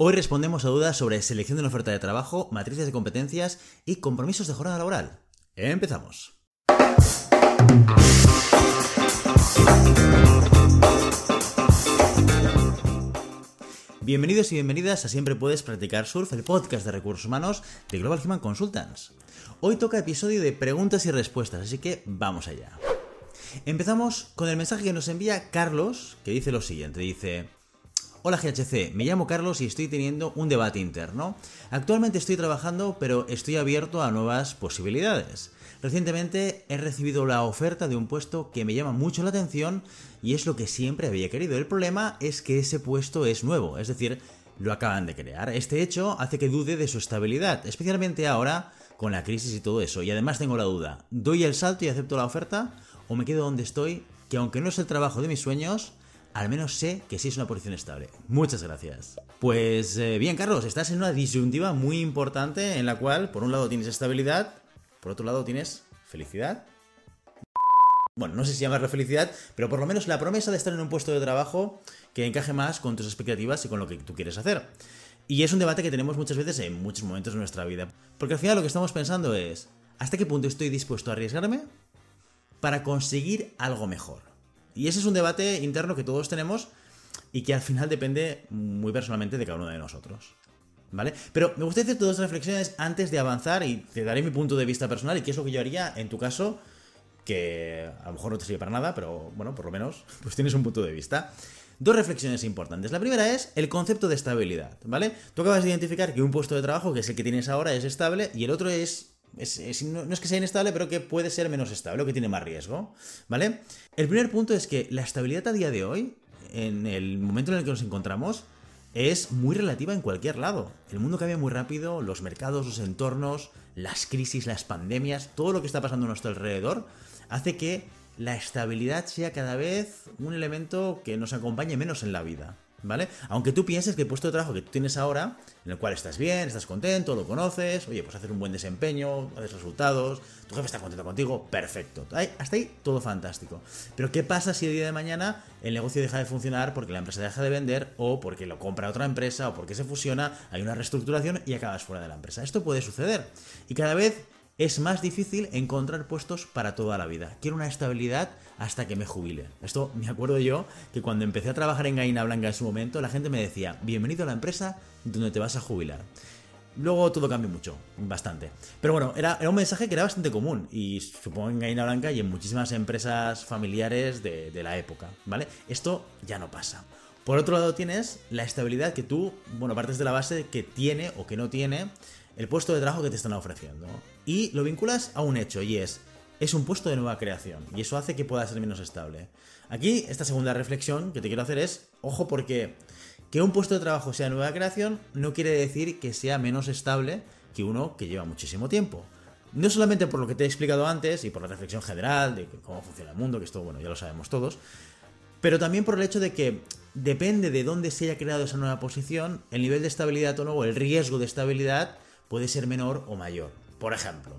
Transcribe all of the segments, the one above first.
Hoy respondemos a dudas sobre selección de una oferta de trabajo, matrices de competencias y compromisos de jornada laboral. Empezamos. Bienvenidos y bienvenidas a Siempre Puedes Practicar Surf, el podcast de recursos humanos de Global Human Consultants. Hoy toca episodio de preguntas y respuestas, así que vamos allá. Empezamos con el mensaje que nos envía Carlos, que dice lo siguiente, dice... Hola GHC, me llamo Carlos y estoy teniendo un debate interno. Actualmente estoy trabajando, pero estoy abierto a nuevas posibilidades. Recientemente he recibido la oferta de un puesto que me llama mucho la atención y es lo que siempre había querido. El problema es que ese puesto es nuevo, es decir, lo acaban de crear. Este hecho hace que dude de su estabilidad, especialmente ahora con la crisis y todo eso. Y además tengo la duda, ¿doy el salto y acepto la oferta o me quedo donde estoy, que aunque no es el trabajo de mis sueños, al menos sé que sí es una posición estable. Muchas gracias. Pues eh, bien, Carlos, estás en una disyuntiva muy importante en la cual, por un lado, tienes estabilidad, por otro lado, tienes felicidad. Bueno, no sé si llamarlo felicidad, pero por lo menos la promesa de estar en un puesto de trabajo que encaje más con tus expectativas y con lo que tú quieres hacer. Y es un debate que tenemos muchas veces en muchos momentos de nuestra vida. Porque al final lo que estamos pensando es, ¿hasta qué punto estoy dispuesto a arriesgarme para conseguir algo mejor? Y ese es un debate interno que todos tenemos y que al final depende muy personalmente de cada uno de nosotros. ¿Vale? Pero me gustaría hacer dos reflexiones antes de avanzar y te daré mi punto de vista personal y qué es lo que yo haría en tu caso, que a lo mejor no te sirve para nada, pero bueno, por lo menos pues tienes un punto de vista. Dos reflexiones importantes. La primera es el concepto de estabilidad, ¿vale? Tú acabas de identificar que un puesto de trabajo, que es el que tienes ahora, es estable y el otro es no, es que sea inestable, pero que puede ser menos estable o que tiene más riesgo, ¿vale? El primer punto es que la estabilidad a día de hoy, en el momento en el que nos encontramos, es muy relativa en cualquier lado. El mundo cambia muy rápido, los mercados, los entornos, las crisis, las pandemias, todo lo que está pasando a nuestro alrededor hace que la estabilidad sea cada vez un elemento que nos acompañe menos en la vida. ¿Vale? Aunque tú pienses que el puesto de trabajo que tú tienes ahora, en el cual estás bien, estás contento, lo conoces, oye, pues hacer un buen desempeño, haces resultados, tu jefe está contento contigo, perfecto. Hasta ahí todo fantástico. Pero ¿qué pasa si el día de mañana el negocio deja de funcionar porque la empresa deja de vender o porque lo compra otra empresa o porque se fusiona, hay una reestructuración y acabas fuera de la empresa? Esto puede suceder. Y cada vez es más difícil encontrar puestos para toda la vida. Quiero una estabilidad hasta que me jubile. Esto me acuerdo yo que cuando empecé a trabajar en Gaina Blanca en su momento, la gente me decía, bienvenido a la empresa donde te vas a jubilar. Luego todo cambió mucho, bastante. Pero bueno, era, un mensaje que era bastante común y supongo en Gaina Blanca y en muchísimas empresas familiares de, de la época, ¿vale? Esto ya no pasa. Por otro lado tienes la estabilidad que tú, bueno, partes de la base que tiene o que no tiene el puesto de trabajo que te están ofreciendo. Y lo vinculas a un hecho, y es, es un puesto de nueva creación, y eso hace que pueda ser menos estable. Aquí, esta segunda reflexión que te quiero hacer es, ojo porque que un puesto de trabajo sea nueva creación no quiere decir que sea menos estable que uno que lleva muchísimo tiempo. No solamente por lo que te he explicado antes y por la reflexión general de cómo funciona el mundo, que esto, bueno, ya lo sabemos todos, pero también por el hecho de que depende de dónde se haya creado esa nueva posición, el nivel de estabilidad o no, o el riesgo de estabilidad, puede ser menor o mayor. Por ejemplo,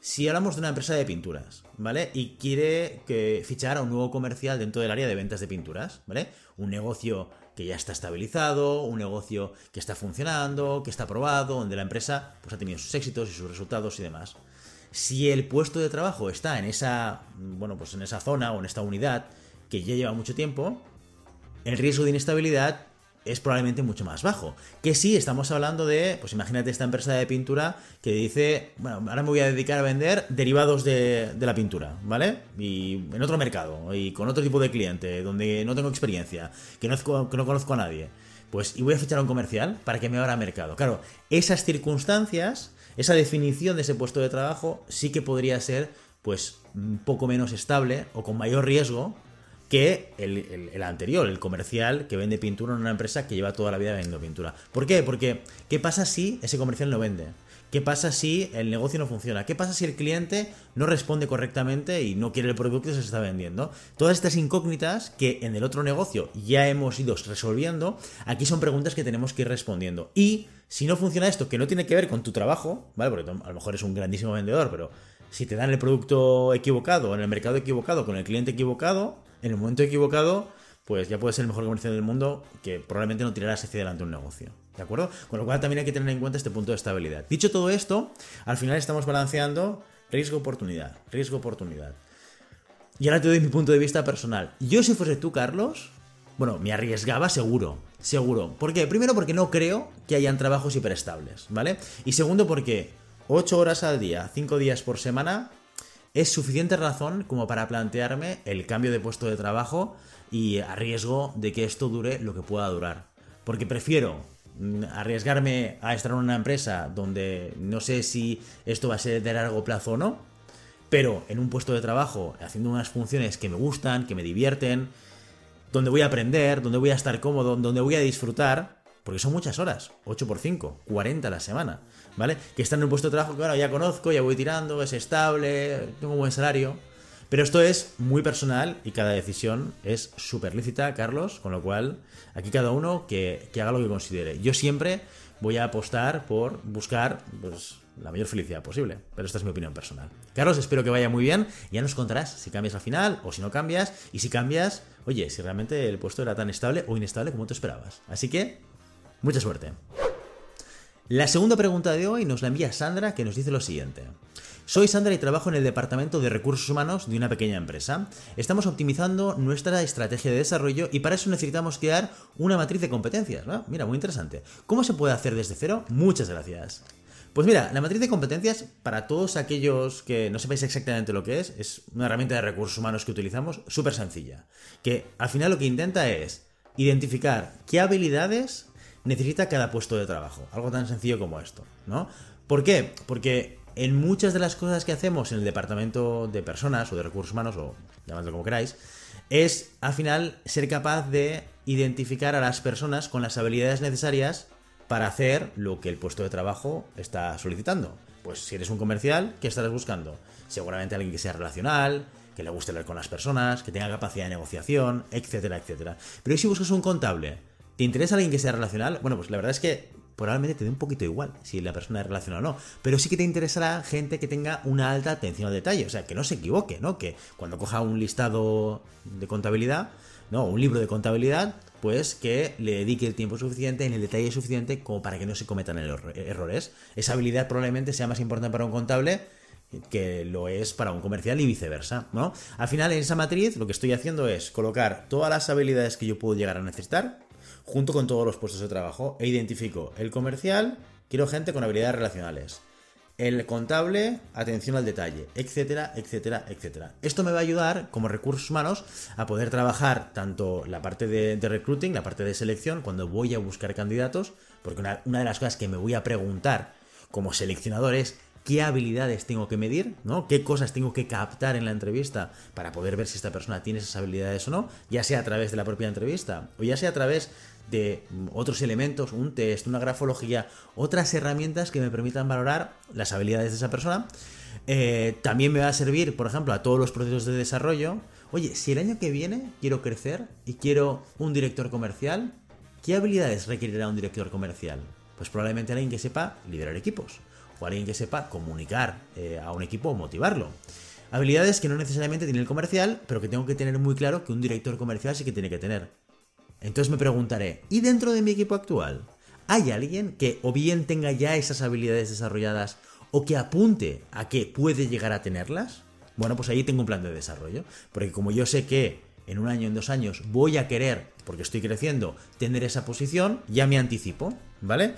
si hablamos de una empresa de pinturas, ¿vale? Y quiere que fichar a un nuevo comercial dentro del área de ventas de pinturas, ¿vale? Un negocio que ya está estabilizado, un negocio que está funcionando, que está aprobado, donde la empresa pues, ha tenido sus éxitos y sus resultados y demás. Si el puesto de trabajo está en esa, bueno, pues en esa zona o en esta unidad que ya lleva mucho tiempo, el riesgo de inestabilidad es probablemente mucho más bajo. Que sí, estamos hablando de, pues imagínate esta empresa de pintura que dice, bueno, ahora me voy a dedicar a vender derivados de, la pintura, ¿vale? Y en otro mercado, y con otro tipo de cliente, donde no tengo experiencia, que no, que no conozco a nadie. Pues, y voy a fichar a un comercial para que me abra mercado. Claro, esas circunstancias, esa definición de ese puesto de trabajo, sí que podría ser, pues, un poco menos estable o con mayor riesgo que el, anterior, el comercial que vende pintura en una empresa que lleva toda la vida vendiendo pintura. ¿Por qué? Porque ¿qué pasa si ese comercial no vende? ¿Qué pasa si el negocio no funciona? ¿Qué pasa si el cliente no responde correctamente y no quiere el producto que se está vendiendo? Todas estas incógnitas que en el otro negocio ya hemos ido resolviendo, aquí son preguntas que tenemos que ir respondiendo. Y si no funciona esto, que no tiene que ver con tu trabajo, ¿vale? Porque a lo mejor es un grandísimo vendedor, pero si te dan el producto equivocado, en el mercado equivocado, con el cliente equivocado, en el momento equivocado, pues ya puedes ser el mejor comercial del mundo que probablemente no tirarás hacia adelante un negocio. ¿De acuerdo? Con lo cual también hay que tener en cuenta este punto de estabilidad. Dicho todo esto, al final estamos balanceando riesgo-oportunidad, riesgo-oportunidad. Y ahora te doy mi punto de vista personal. Yo si fuese tú, Carlos, bueno, me arriesgaba seguro, seguro. ¿Por qué? Primero porque no creo que hayan trabajos hiperestables, ¿vale? Y segundo porque 8 horas al día, 5 días por semana, es suficiente razón como para plantearme el cambio de puesto de trabajo y a riesgo de que esto dure lo que pueda durar. Porque prefiero mm, arriesgarme a estar en una empresa donde no sé si esto va a ser de largo plazo o no, pero en un puesto de trabajo haciendo unas funciones que me gustan, que me divierten, donde voy a aprender, donde voy a estar cómodo, donde voy a disfrutar, porque son muchas horas, 8 por 5, 40 a la semana, ¿vale? Que están en un puesto de trabajo que bueno, ya conozco, ya voy tirando, es estable, tengo un buen salario. Pero esto es muy personal y cada decisión es súper lícita, Carlos, con lo cual aquí cada uno que, que, haga lo que considere. Yo siempre voy a apostar por buscar pues, la mayor felicidad posible, pero esta es mi opinión personal. Carlos, espero que vaya muy bien. Ya nos contarás si cambias al final o si no cambias. Y si cambias, oye, si realmente el puesto era tan estable o inestable como tú esperabas. Así que, mucha suerte. La segunda pregunta de hoy nos la envía Sandra que nos dice lo siguiente. Soy Sandra y trabajo en el departamento de recursos humanos de una pequeña empresa. Estamos optimizando nuestra estrategia de desarrollo y para eso necesitamos crear una matriz de competencias. Mira, muy interesante. ¿Cómo se puede hacer desde cero? Muchas gracias. Pues mira, la matriz de competencias, para todos aquellos que no sepáis exactamente lo que es, es una herramienta de recursos humanos que utilizamos súper sencilla. Que al final lo que intenta es identificar qué habilidades necesita cada puesto de trabajo. Algo tan sencillo como esto, ¿no? ¿Por qué? Porque en muchas de las cosas que hacemos en el departamento de personas o de recursos humanos, o llamadlo como queráis, es al final ser capaz de identificar a las personas con las habilidades necesarias para hacer lo que el puesto de trabajo está solicitando. Pues si eres un comercial, ¿qué estarás buscando? Seguramente alguien que sea relacional, que le guste hablar con las personas, que tenga capacidad de negociación, etcétera, etcétera. Pero si buscas un contable? ¿Te interesa alguien que sea relacional? Bueno, pues la verdad es que probablemente te dé un poquito igual si la persona es relacional o no. Pero sí que te interesará gente que tenga una alta atención al detalle. O sea, que no se equivoque, ¿no? Que cuando coja un listado de contabilidad, no, un libro de contabilidad, pues que le dedique el tiempo suficiente en el detalle suficiente como para que no se cometan errores. Esa habilidad probablemente sea más importante para un contable que lo es para un comercial y viceversa, ¿no? Al final en esa matriz lo que estoy haciendo es colocar todas las habilidades que yo puedo llegar a necesitar junto con todos los puestos de trabajo e identifico el comercial, quiero gente con habilidades relacionales, el contable, atención al detalle, etcétera, etcétera, etcétera. Esto me va a ayudar como recursos humanos a poder trabajar tanto la parte de, recruiting, la parte de selección, cuando voy a buscar candidatos, porque una, una de las cosas que me voy a preguntar como seleccionador es qué habilidades tengo que medir, ¿no? Qué cosas tengo que captar en la entrevista para poder ver si esta persona tiene esas habilidades o no, ya sea a través de la propia entrevista o ya sea a través de otros elementos, un test, una grafología, otras herramientas que me permitan valorar las habilidades de esa persona. Eh, también me va a servir, por ejemplo, a todos los procesos de desarrollo. Oye, si el año que viene quiero crecer y quiero un director comercial, ¿qué habilidades requerirá un director comercial? Pues probablemente alguien que sepa liderar equipos o alguien que sepa comunicar eh, a un equipo o motivarlo. Habilidades que no necesariamente tiene el comercial, pero que tengo que tener muy claro que un director comercial sí que tiene que tener. Entonces me preguntaré, ¿y dentro de mi equipo actual? ¿Hay alguien que o bien tenga ya esas habilidades desarrolladas o que apunte a que puede llegar a tenerlas? Bueno, pues ahí tengo un plan de desarrollo. Porque como yo sé que en un año, en dos años, voy a querer, porque estoy creciendo, tener esa posición, ya me anticipo, ¿vale?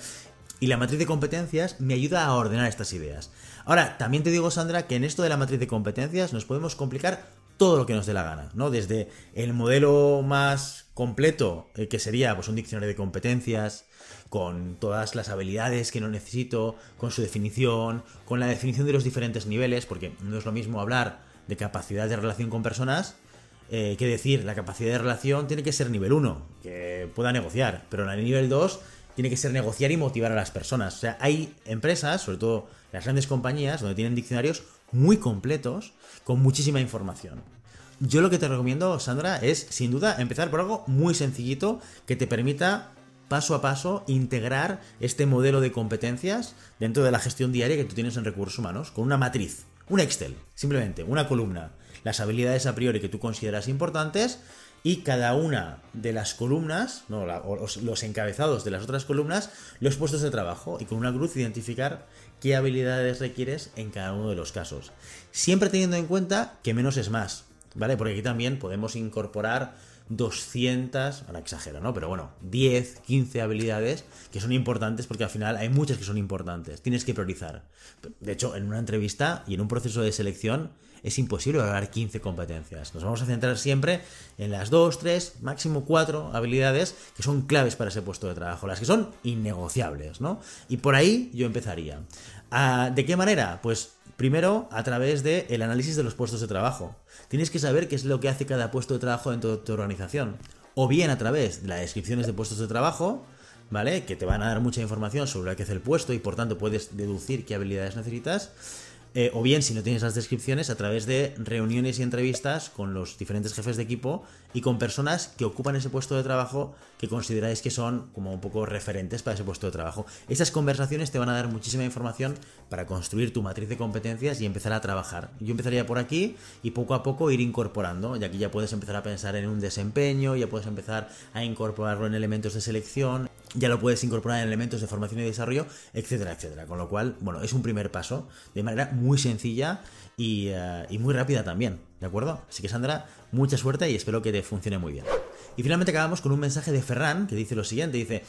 Y la matriz de competencias me ayuda a ordenar estas ideas. Ahora, también te digo, Sandra, que en esto de la matriz de competencias nos podemos complicar todo lo que nos dé la gana, ¿no? Desde el modelo más completo, eh, que sería pues, un diccionario de competencias, con todas las habilidades que no necesito, con su definición, con la definición de los diferentes niveles, porque no es lo mismo hablar de capacidad de relación con personas eh, que decir la capacidad de relación tiene que ser nivel 1, que pueda negociar, pero en el nivel 2 tiene que ser negociar y motivar a las personas. O sea, hay empresas, sobre todo las grandes compañías, donde tienen diccionarios muy completos con muchísima información. Yo lo que te recomiendo, Sandra, es sin duda empezar por algo muy sencillito que te permita paso a paso integrar este modelo de competencias dentro de la gestión diaria que tú tienes en recursos humanos, con una matriz, un Excel, simplemente, una columna, las habilidades a priori que tú consideras importantes y cada una de las columnas, no, los encabezados de las otras columnas, los puestos de trabajo y con una cruz identificar qué habilidades requieres en cada uno de los casos. Siempre teniendo en cuenta que menos es más, ¿vale? Porque aquí también podemos incorporar 200, ahora exagero, ¿no? Pero bueno, 10, 15 habilidades que son importantes porque al final hay muchas que son importantes. Tienes que priorizar. De hecho, en una entrevista y en un proceso de selección es imposible hablar 15 competencias. Nos vamos a centrar siempre en las 2, 3, máximo 4 habilidades que son claves para ese puesto de trabajo, las que son innegociables, ¿no? Y por ahí yo empezaría. Ah, ¿De qué manera? Pues primero a través del análisis de los puestos de trabajo. Tienes que saber qué es lo que hace cada puesto de trabajo dentro de tu organización. O bien a través de las descripciones de puestos de trabajo, ¿vale? Que te van a dar mucha información sobre lo que hace el puesto y por tanto puedes deducir qué habilidades necesitas. Eh, o bien, si no tienes las descripciones, a través de reuniones y entrevistas con los diferentes jefes de equipo y con personas que ocupan ese puesto de trabajo que consideráis que son como un poco referentes para ese puesto de trabajo. Esas conversaciones te van a dar muchísima información para construir tu matriz de competencias y empezar a trabajar. Yo empezaría por aquí y poco a poco ir incorporando, y aquí ya puedes empezar a pensar en un desempeño, ya puedes empezar a incorporarlo en elementos de selección, ya lo puedes incorporar en elementos de formación y desarrollo, etcétera, etcétera. Con lo cual, bueno, es un primer paso de manera muy sencilla y, eh, y muy rápida también, ¿de acuerdo? Así que Sandra, mucha suerte y espero que te funcione muy bien. Y finalmente acabamos con un mensaje de Ferran que dice lo siguiente, dice,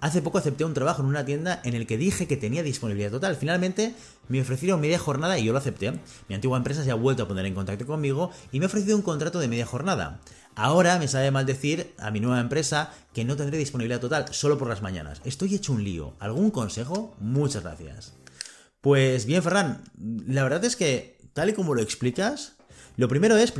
hace poco acepté un trabajo en una tienda en el que dije que tenía disponibilidad total. Finalmente me ofrecieron media jornada y yo lo acepté. Mi antigua empresa se ha vuelto a poner en contacto conmigo y me ha ofrecido un contrato de media jornada. Ahora me sabe mal decir a mi nueva empresa que no tendré disponibilidad total solo por las mañanas. Estoy hecho un lío. ¿Algún consejo? Muchas gracias. Pues bien, Ferran, la verdad es que, tal y como lo explicas, lo primero es,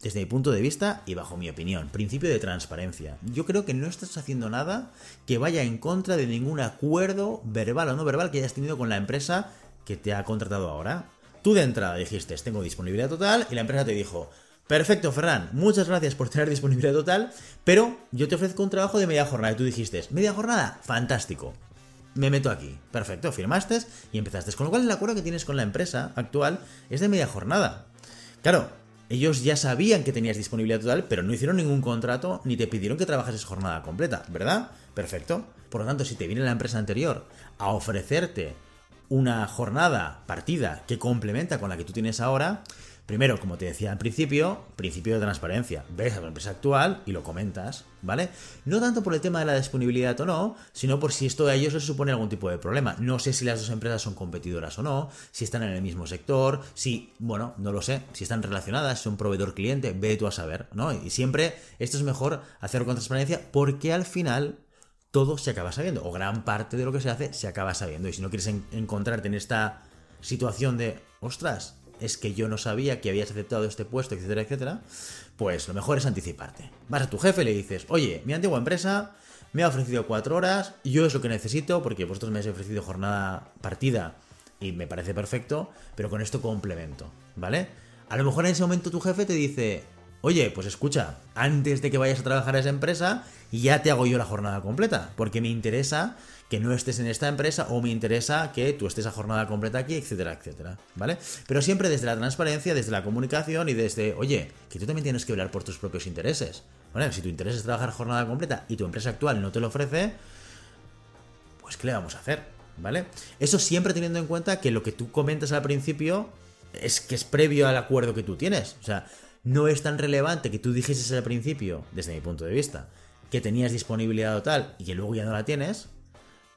desde mi punto de vista y bajo mi opinión, principio de transparencia. Yo creo que no estás haciendo nada que vaya en contra de ningún acuerdo verbal o no verbal que hayas tenido con la empresa que te ha contratado ahora. Tú de entrada dijiste, tengo disponibilidad total, y la empresa te dijo, Perfecto, Ferran. Muchas gracias por tener disponibilidad total, pero yo te ofrezco un trabajo de media jornada y tú dijiste, ¿media jornada? Fantástico. Me meto aquí. Perfecto, firmaste y empezaste. Con lo cual el acuerdo que tienes con la empresa actual es de media jornada. Claro, ellos ya sabían que tenías disponibilidad total, pero no hicieron ningún contrato ni te pidieron que trabajases jornada completa, ¿verdad? Perfecto. Por lo tanto, si te viene la empresa anterior a ofrecerte una jornada partida que complementa con la que tú tienes ahora, Primero, como te decía al principio, principio de transparencia. Ves a la empresa actual y lo comentas, ¿vale? No tanto por el tema de la disponibilidad o no, sino por si esto a ellos les supone algún tipo de problema. No sé si las dos empresas son competidoras o no, si están en el mismo sector, si, bueno, no lo sé, si están relacionadas, son proveedor-cliente, ve tú a saber, ¿no? Y siempre esto es mejor hacerlo con transparencia porque al final todo se acaba sabiendo, o gran parte de lo que se hace se acaba sabiendo. Y si no quieres encontrarte en esta situación de, ostras, es que yo no sabía que habías aceptado este puesto, etcétera, etcétera, pues lo mejor es anticiparte. Vas a tu jefe y le dices, oye, mi antigua empresa me ha ofrecido cuatro horas, yo es lo que necesito, porque vosotros me habéis ofrecido jornada partida y me parece perfecto, pero con esto complemento, ¿vale? A lo mejor en ese momento tu jefe te dice, oye, pues escucha, antes de que vayas a trabajar a esa empresa, ya te hago yo la jornada completa, porque me interesa que no estés en esta empresa o me interesa que tú estés a jornada completa aquí, etcétera, etcétera, ¿vale? Pero siempre desde la transparencia, desde la comunicación y desde, oye, que tú también tienes que velar por tus propios intereses. ¿Vale? Si tu interés es trabajar jornada completa y tu empresa actual no te lo ofrece, pues ¿qué le vamos a hacer? ¿Vale? Eso siempre teniendo en cuenta que lo que tú comentas al principio es que es previo al acuerdo que tú tienes. O sea, no es tan relevante que tú dijeses al principio, desde mi punto de vista, que tenías disponibilidad total y que luego ya no la tienes,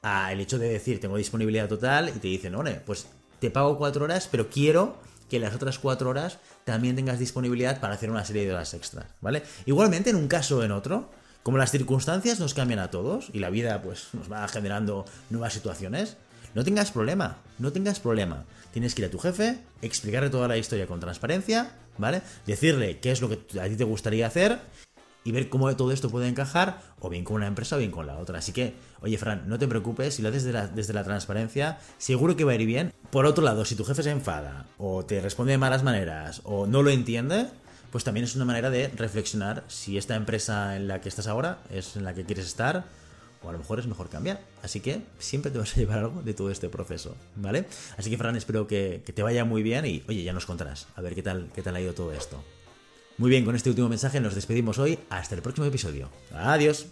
a el hecho de decir tengo disponibilidad total y te dicen, no, pues te pago cuatro horas, pero quiero que las otras cuatro horas también tengas disponibilidad para hacer una serie de horas extras, ¿vale? Igualmente, en un caso o en otro, como las circunstancias nos cambian a todos y la vida pues nos va generando nuevas situaciones, no tengas problema, no tengas problema. Tienes que ir a tu jefe, explicarle toda la historia con transparencia, ¿vale? Decirle qué es lo que a ti te gustaría hacer y ver cómo todo esto puede encajar, o bien con una empresa o bien con la otra. Así que, oye, Fran, no te preocupes, si lo haces desde la, transparencia, seguro que va a ir bien. Por otro lado, si tu jefe se enfada, o te responde de malas maneras, o no lo entiende, pues también es una manera de reflexionar si esta empresa en la que estás ahora es en la que quieres estar, o a lo mejor es mejor cambiar. Así que siempre te vas a llevar algo de todo este proceso, ¿vale? Así que, Fran, espero que, te vaya muy bien y, oye, ya nos contarás, a ver qué tal, qué tal ha ido todo esto. Muy bien, con este último mensaje nos despedimos hoy. Hasta el próximo episodio. Adiós.